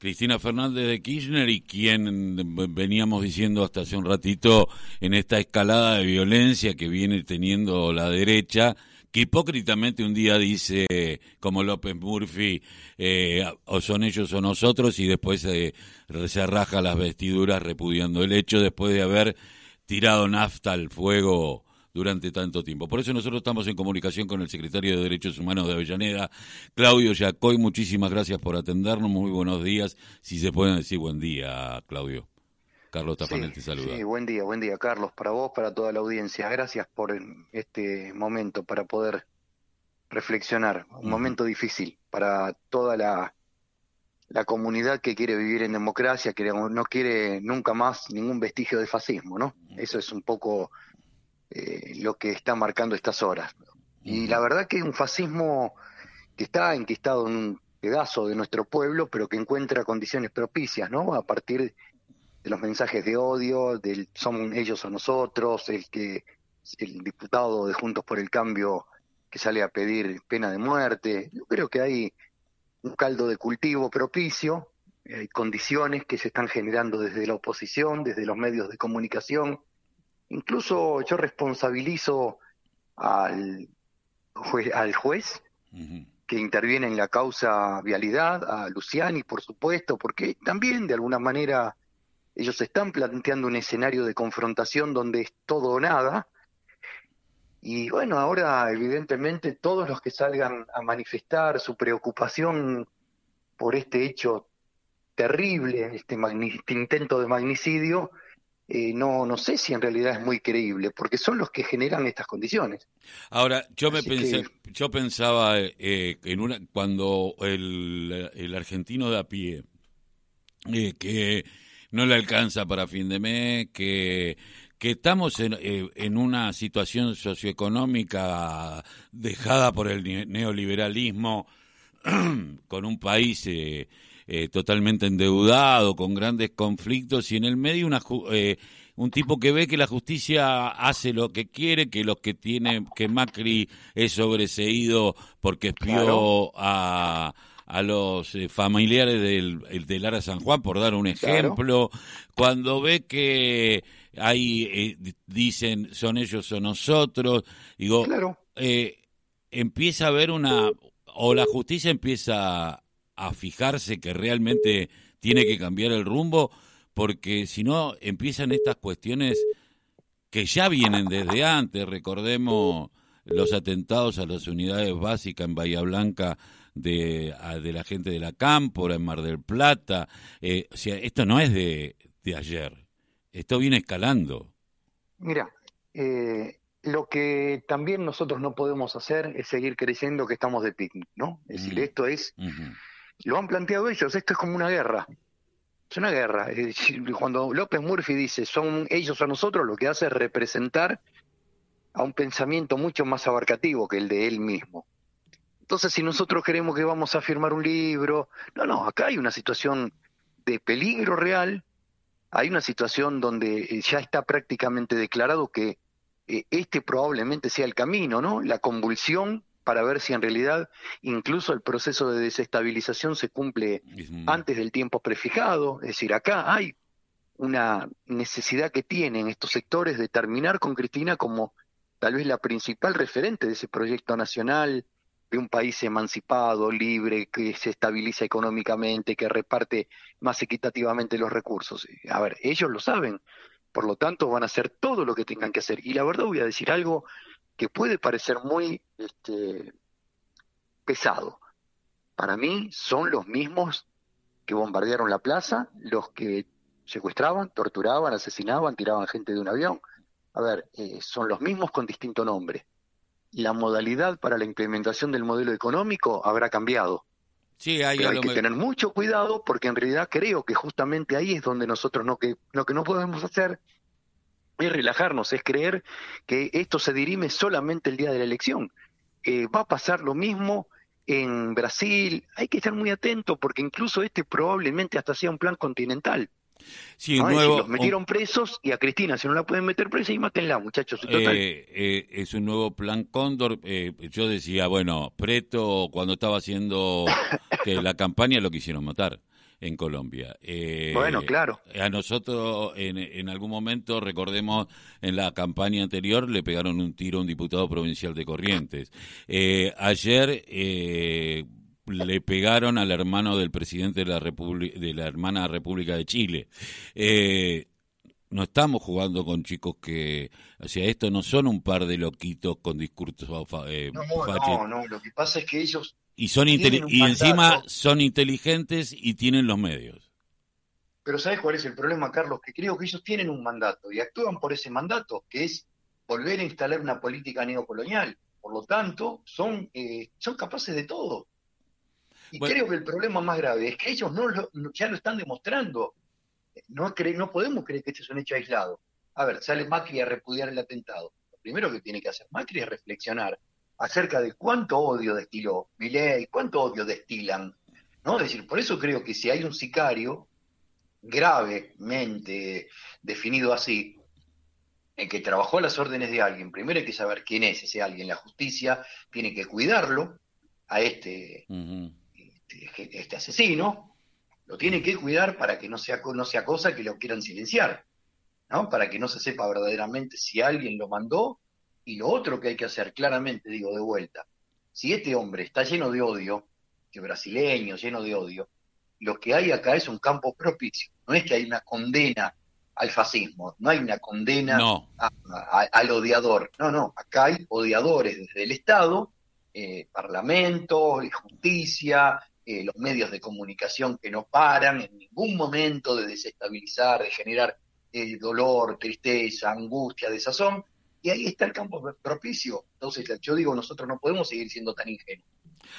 Cristina Fernández de Kirchner y quien veníamos diciendo hasta hace un ratito en esta escalada de violencia que viene teniendo la derecha, que hipócritamente un día dice, como López Murphy, eh, o son ellos o nosotros, y después se raja las vestiduras repudiando el hecho después de haber tirado nafta al fuego durante tanto tiempo. Por eso nosotros estamos en comunicación con el secretario de Derechos Humanos de Avellaneda, Claudio Yacoy. Muchísimas gracias por atendernos. Muy buenos días. Si se pueden decir buen día, Claudio. Carlos Tafanel te saluda. Sí, buen día, buen día, Carlos, para vos, para toda la audiencia. Gracias por este momento para poder reflexionar. Un momento difícil para toda la, la comunidad que quiere vivir en democracia, que no quiere nunca más ningún vestigio de fascismo, ¿no? Eso es un poco eh, lo que está marcando estas horas. Y la verdad que es un fascismo que está enquistado en un pedazo de nuestro pueblo, pero que encuentra condiciones propicias, ¿no? A partir de los mensajes de odio, del son ellos o nosotros, el que el diputado de Juntos por el Cambio que sale a pedir pena de muerte. Yo creo que hay un caldo de cultivo propicio, hay condiciones que se están generando desde la oposición, desde los medios de comunicación. Incluso yo responsabilizo al, al juez que interviene en la causa vialidad, a Luciani, por supuesto, porque también de alguna manera ellos están planteando un escenario de confrontación donde es todo o nada. Y bueno, ahora evidentemente todos los que salgan a manifestar su preocupación por este hecho terrible, este, este intento de magnicidio, eh, no, no sé si en realidad es muy creíble, porque son los que generan estas condiciones. Ahora, yo me pensé, yo pensaba eh, en una, cuando el, el argentino de a pie, eh, que no le alcanza para fin de mes, que, que estamos en, eh, en una situación socioeconómica dejada por el neoliberalismo, con un país eh, eh, totalmente endeudado, con grandes conflictos y en el medio una, un tipo que ve que la justicia hace lo que quiere, que los que tiene, que Macri es sobreseído porque espió a a los eh, familiares del, del Lara San Juan, por dar un ejemplo, cuando ve que ahí eh, dicen son ellos o nosotros, digo, eh, empieza a haber una, o la justicia empieza a fijarse que realmente tiene que cambiar el rumbo, porque si no empiezan estas cuestiones que ya vienen desde antes, recordemos los atentados a las unidades básicas en Bahía Blanca de, de la gente de la Cámpora, en Mar del Plata. Eh, o sea, esto no es de, de ayer, esto viene escalando. Mira, eh, lo que también nosotros no podemos hacer es seguir creyendo que estamos de picnic, ¿no? Es decir, esto es, lo han planteado ellos, esto es como una guerra. Es una guerra. Cuando López Murphy dice son ellos o nosotros, lo que hace es representar a un pensamiento mucho más abarcativo que el de él mismo. Entonces, si nosotros queremos que vamos a firmar un libro, no, no, acá hay una situación de peligro real, hay una situación donde eh, ya está prácticamente declarado que eh, este probablemente sea el camino, ¿no? La convulsión para ver si en realidad incluso el proceso de desestabilización se cumple antes del tiempo prefijado. Es decir, acá hay una necesidad que tienen estos sectores de terminar con Cristina como tal vez la principal referente de ese proyecto nacional de un país emancipado, libre, que se estabiliza económicamente, que reparte más equitativamente los recursos. A ver, ellos lo saben, por lo tanto van a hacer todo lo que tengan que hacer. Y la verdad voy a decir algo que puede parecer muy este, pesado. Para mí son los mismos que bombardearon la plaza, los que secuestraban, torturaban, asesinaban, tiraban gente de un avión. A ver, eh, son los mismos con distinto nombre la modalidad para la implementación del modelo económico habrá cambiado. Sí, hay, hay que tener mucho cuidado porque en realidad creo que justamente ahí es donde nosotros no que lo que no podemos hacer es relajarnos, es creer que esto se dirime solamente el día de la elección. Eh, va a pasar lo mismo en Brasil. Hay que estar muy atento porque incluso este probablemente hasta sea un plan continental. Sí, nuevo, los metieron presos y a Cristina, si no la pueden meter presa, y mátenla, muchachos. Eh, eh, es un nuevo plan Cóndor. Eh, yo decía, bueno, Preto, cuando estaba haciendo que la campaña, lo quisieron matar en Colombia. bueno, claro. A nosotros, en, en, algún momento, recordemos, en la campaña anterior le pegaron un tiro a un diputado provincial de Corrientes. ayer le pegaron al hermano del presidente de la, de la hermana República de Chile. Eh, no estamos jugando con chicos que, o sea, esto no son un par de loquitos con discursos eh, no, no, no, lo que pasa es que ellos y son y encima son inteligentes y tienen los medios. Pero ¿sabes cuál es el problema, Carlos? Que creo que ellos tienen un mandato y actúan por ese mandato, que es volver a instalar una política neocolonial. Por lo tanto, son, eh, son capaces de todo. Y creo que el problema más grave es que ellos no, ya lo están demostrando. No, no podemos creer que este es un hecho aislado. A ver, sale Macri a repudiar el atentado. Lo primero que tiene que hacer Macri es reflexionar acerca de cuánto odio destiló Milei, cuánto odio destilan. ¿no? Es decir, por eso creo que si hay un sicario gravemente definido así, en que trabajó a las órdenes de alguien, primero hay que saber quién es ese alguien. La justicia tiene que cuidarlo a este, este, este, asesino, lo tiene que cuidar para que no sea, no sea cosa que lo quieran silenciar, ¿no? Para que no se sepa verdaderamente si alguien lo mandó. Y lo otro que hay que hacer claramente, digo de vuelta, si este hombre está lleno de odio, que brasileño, lleno de odio, lo que hay acá es un campo propicio. No es que hay una condena al fascismo, no hay una condena al odiador. No, no, acá hay odiadores desde el Estado, eh, Parlamento, justicia, eh, los medios de comunicación que no paran en ningún momento de desestabilizar, de generar eh, dolor, tristeza, angustia, desazón, y ahí está el campo propicio. Entonces, yo digo, nosotros no podemos seguir siendo tan ingenuos.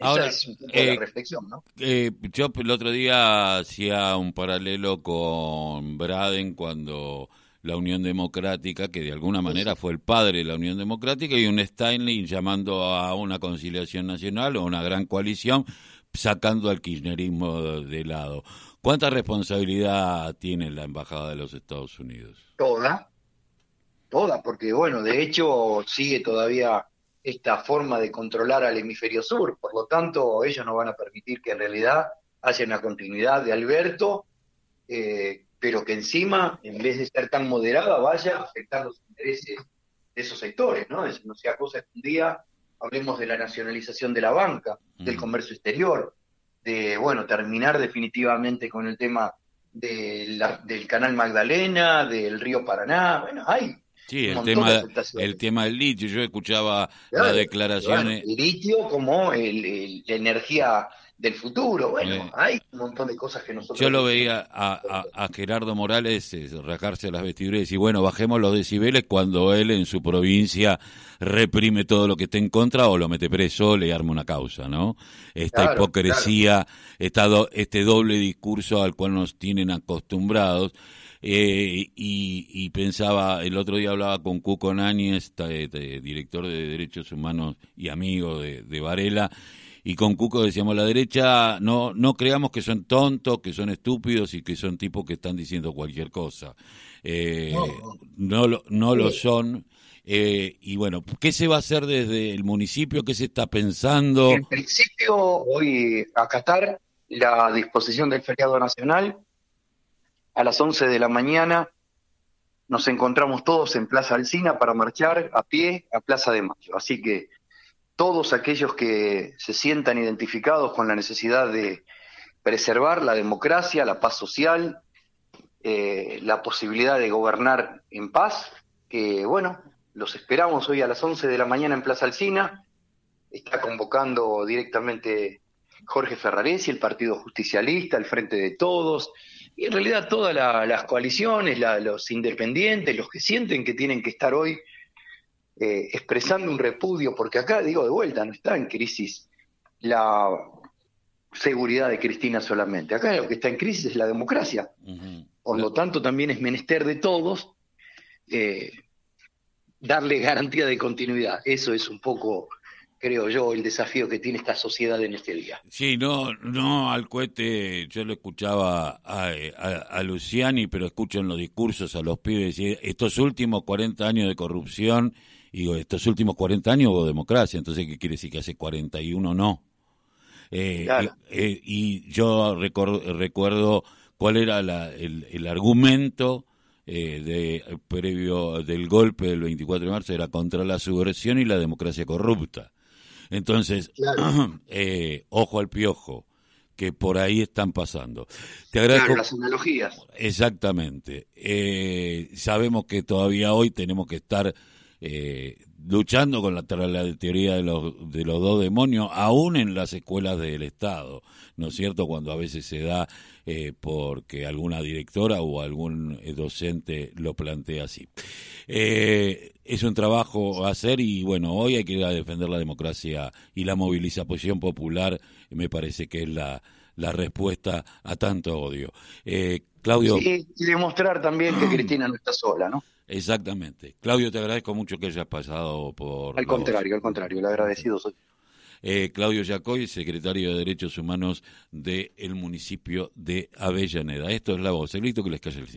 Ahora, Esa es un poco eh, reflexión, ¿no? yo el otro día hacía un paralelo con Braden cuando la Unión Democrática, que de alguna manera fue el padre de la Unión Democrática, y un Steinle llamando a una conciliación nacional o una gran coalición sacando al kirchnerismo de lado. ¿Cuánta responsabilidad tiene la Embajada de los Estados Unidos? Toda, toda, porque bueno, de hecho sigue todavía esta forma de controlar al hemisferio sur, por lo tanto ellos no van a permitir que en realidad haya una continuidad de Alberto, eh, pero que encima, en vez de ser tan moderada, vaya a afectar los intereses de esos sectores, ¿no? Es, no sea cosa que un día hablemos de la nacionalización de la banca, del mm. comercio exterior, de, bueno, terminar definitivamente con el tema de del canal Magdalena, del río Paraná, bueno, hay Sí, el tema, el tema del litio, yo escuchaba las declaraciones. el litio como el, la energía del futuro. Bueno, eh. hay un montón de cosas que nosotros... Yo lo veía a, a, Gerardo Morales eh, rajarse las vestiduras y decir, bueno, bajemos los decibeles cuando él en su provincia reprime todo lo que esté en contra o lo mete preso, le arma una causa, ¿no? Esta hipocresía, este doble discurso al cual nos tienen acostumbrados. Eh, y, pensaba, el otro día hablaba con Cuco Náñez, director de Derechos Humanos y amigo de, de Varela, y con Cuco decíamos, la derecha no, no creamos que son tontos, que son estúpidos y que son tipos que están diciendo cualquier cosa. Eh, no, no, no lo son. Eh, y bueno, ¿qué se va a hacer desde el municipio? ¿Qué se está pensando? En principio, voy a acatar la disposición del feriado nacional. A las 11 de la mañana nos encontramos todos en Plaza Alcina para marchar a pie a Plaza de Mayo. Así que todos aquellos que se sientan identificados con la necesidad de preservar la democracia, la paz social, eh, la posibilidad de gobernar en paz, que bueno, los esperamos hoy a las 11 de la mañana en Plaza Alcina, está convocando directamente Jorge Ferraresi, el Partido Justicialista, el Frente de Todos, y en realidad todas las coaliciones, los independientes, los que sienten que tienen que estar hoy eh, expresando un repudio, porque acá, digo de vuelta, no está en crisis la seguridad de Cristina solamente. Acá lo que está en crisis es la democracia. Por lo tanto, también es menester de todos eh, darle garantía de continuidad. Eso es un poco creo yo, el desafío que tiene esta sociedad en este día. Sí, no, no al cohete, yo lo escuchaba a, Luciani, pero escucho en los discursos a los pibes decir, estos últimos 40 años de corrupción, y digo, estos últimos 40 años hubo democracia, entonces, ¿qué quiere decir que hace 41 no? Eh, eh, y, yo recuerdo cuál era el, el, argumento eh, de, previo del golpe del 24 de marzo, era contra la subversión y la democracia corrupta. Entonces, eh, ojo al piojo, que por ahí están pasando. Te agradezco. las analogías. Exactamente. Eh, sabemos que todavía hoy tenemos que estar eh, luchando con la, teoría de los, de los dos demonios, aún en las escuelas del Estado, ¿no es cierto? Cuando a veces se da eh, porque alguna directora o algún eh, docente lo plantea así. Eh, es un trabajo a hacer y bueno, hoy hay que ir a defender la democracia y la movilización popular, me parece que es la, la respuesta a tanto odio. Claudio. y demostrar también que Cristina no está sola, ¿no? Exactamente. Claudio, te agradezco mucho que hayas pasado por... Al contrario, al contrario, le agradecido soy. Eh, Claudio Yacoy, secretario de Derechos Humanos del municipio de Avellaneda. Esto es La Voz, el grito que les cae el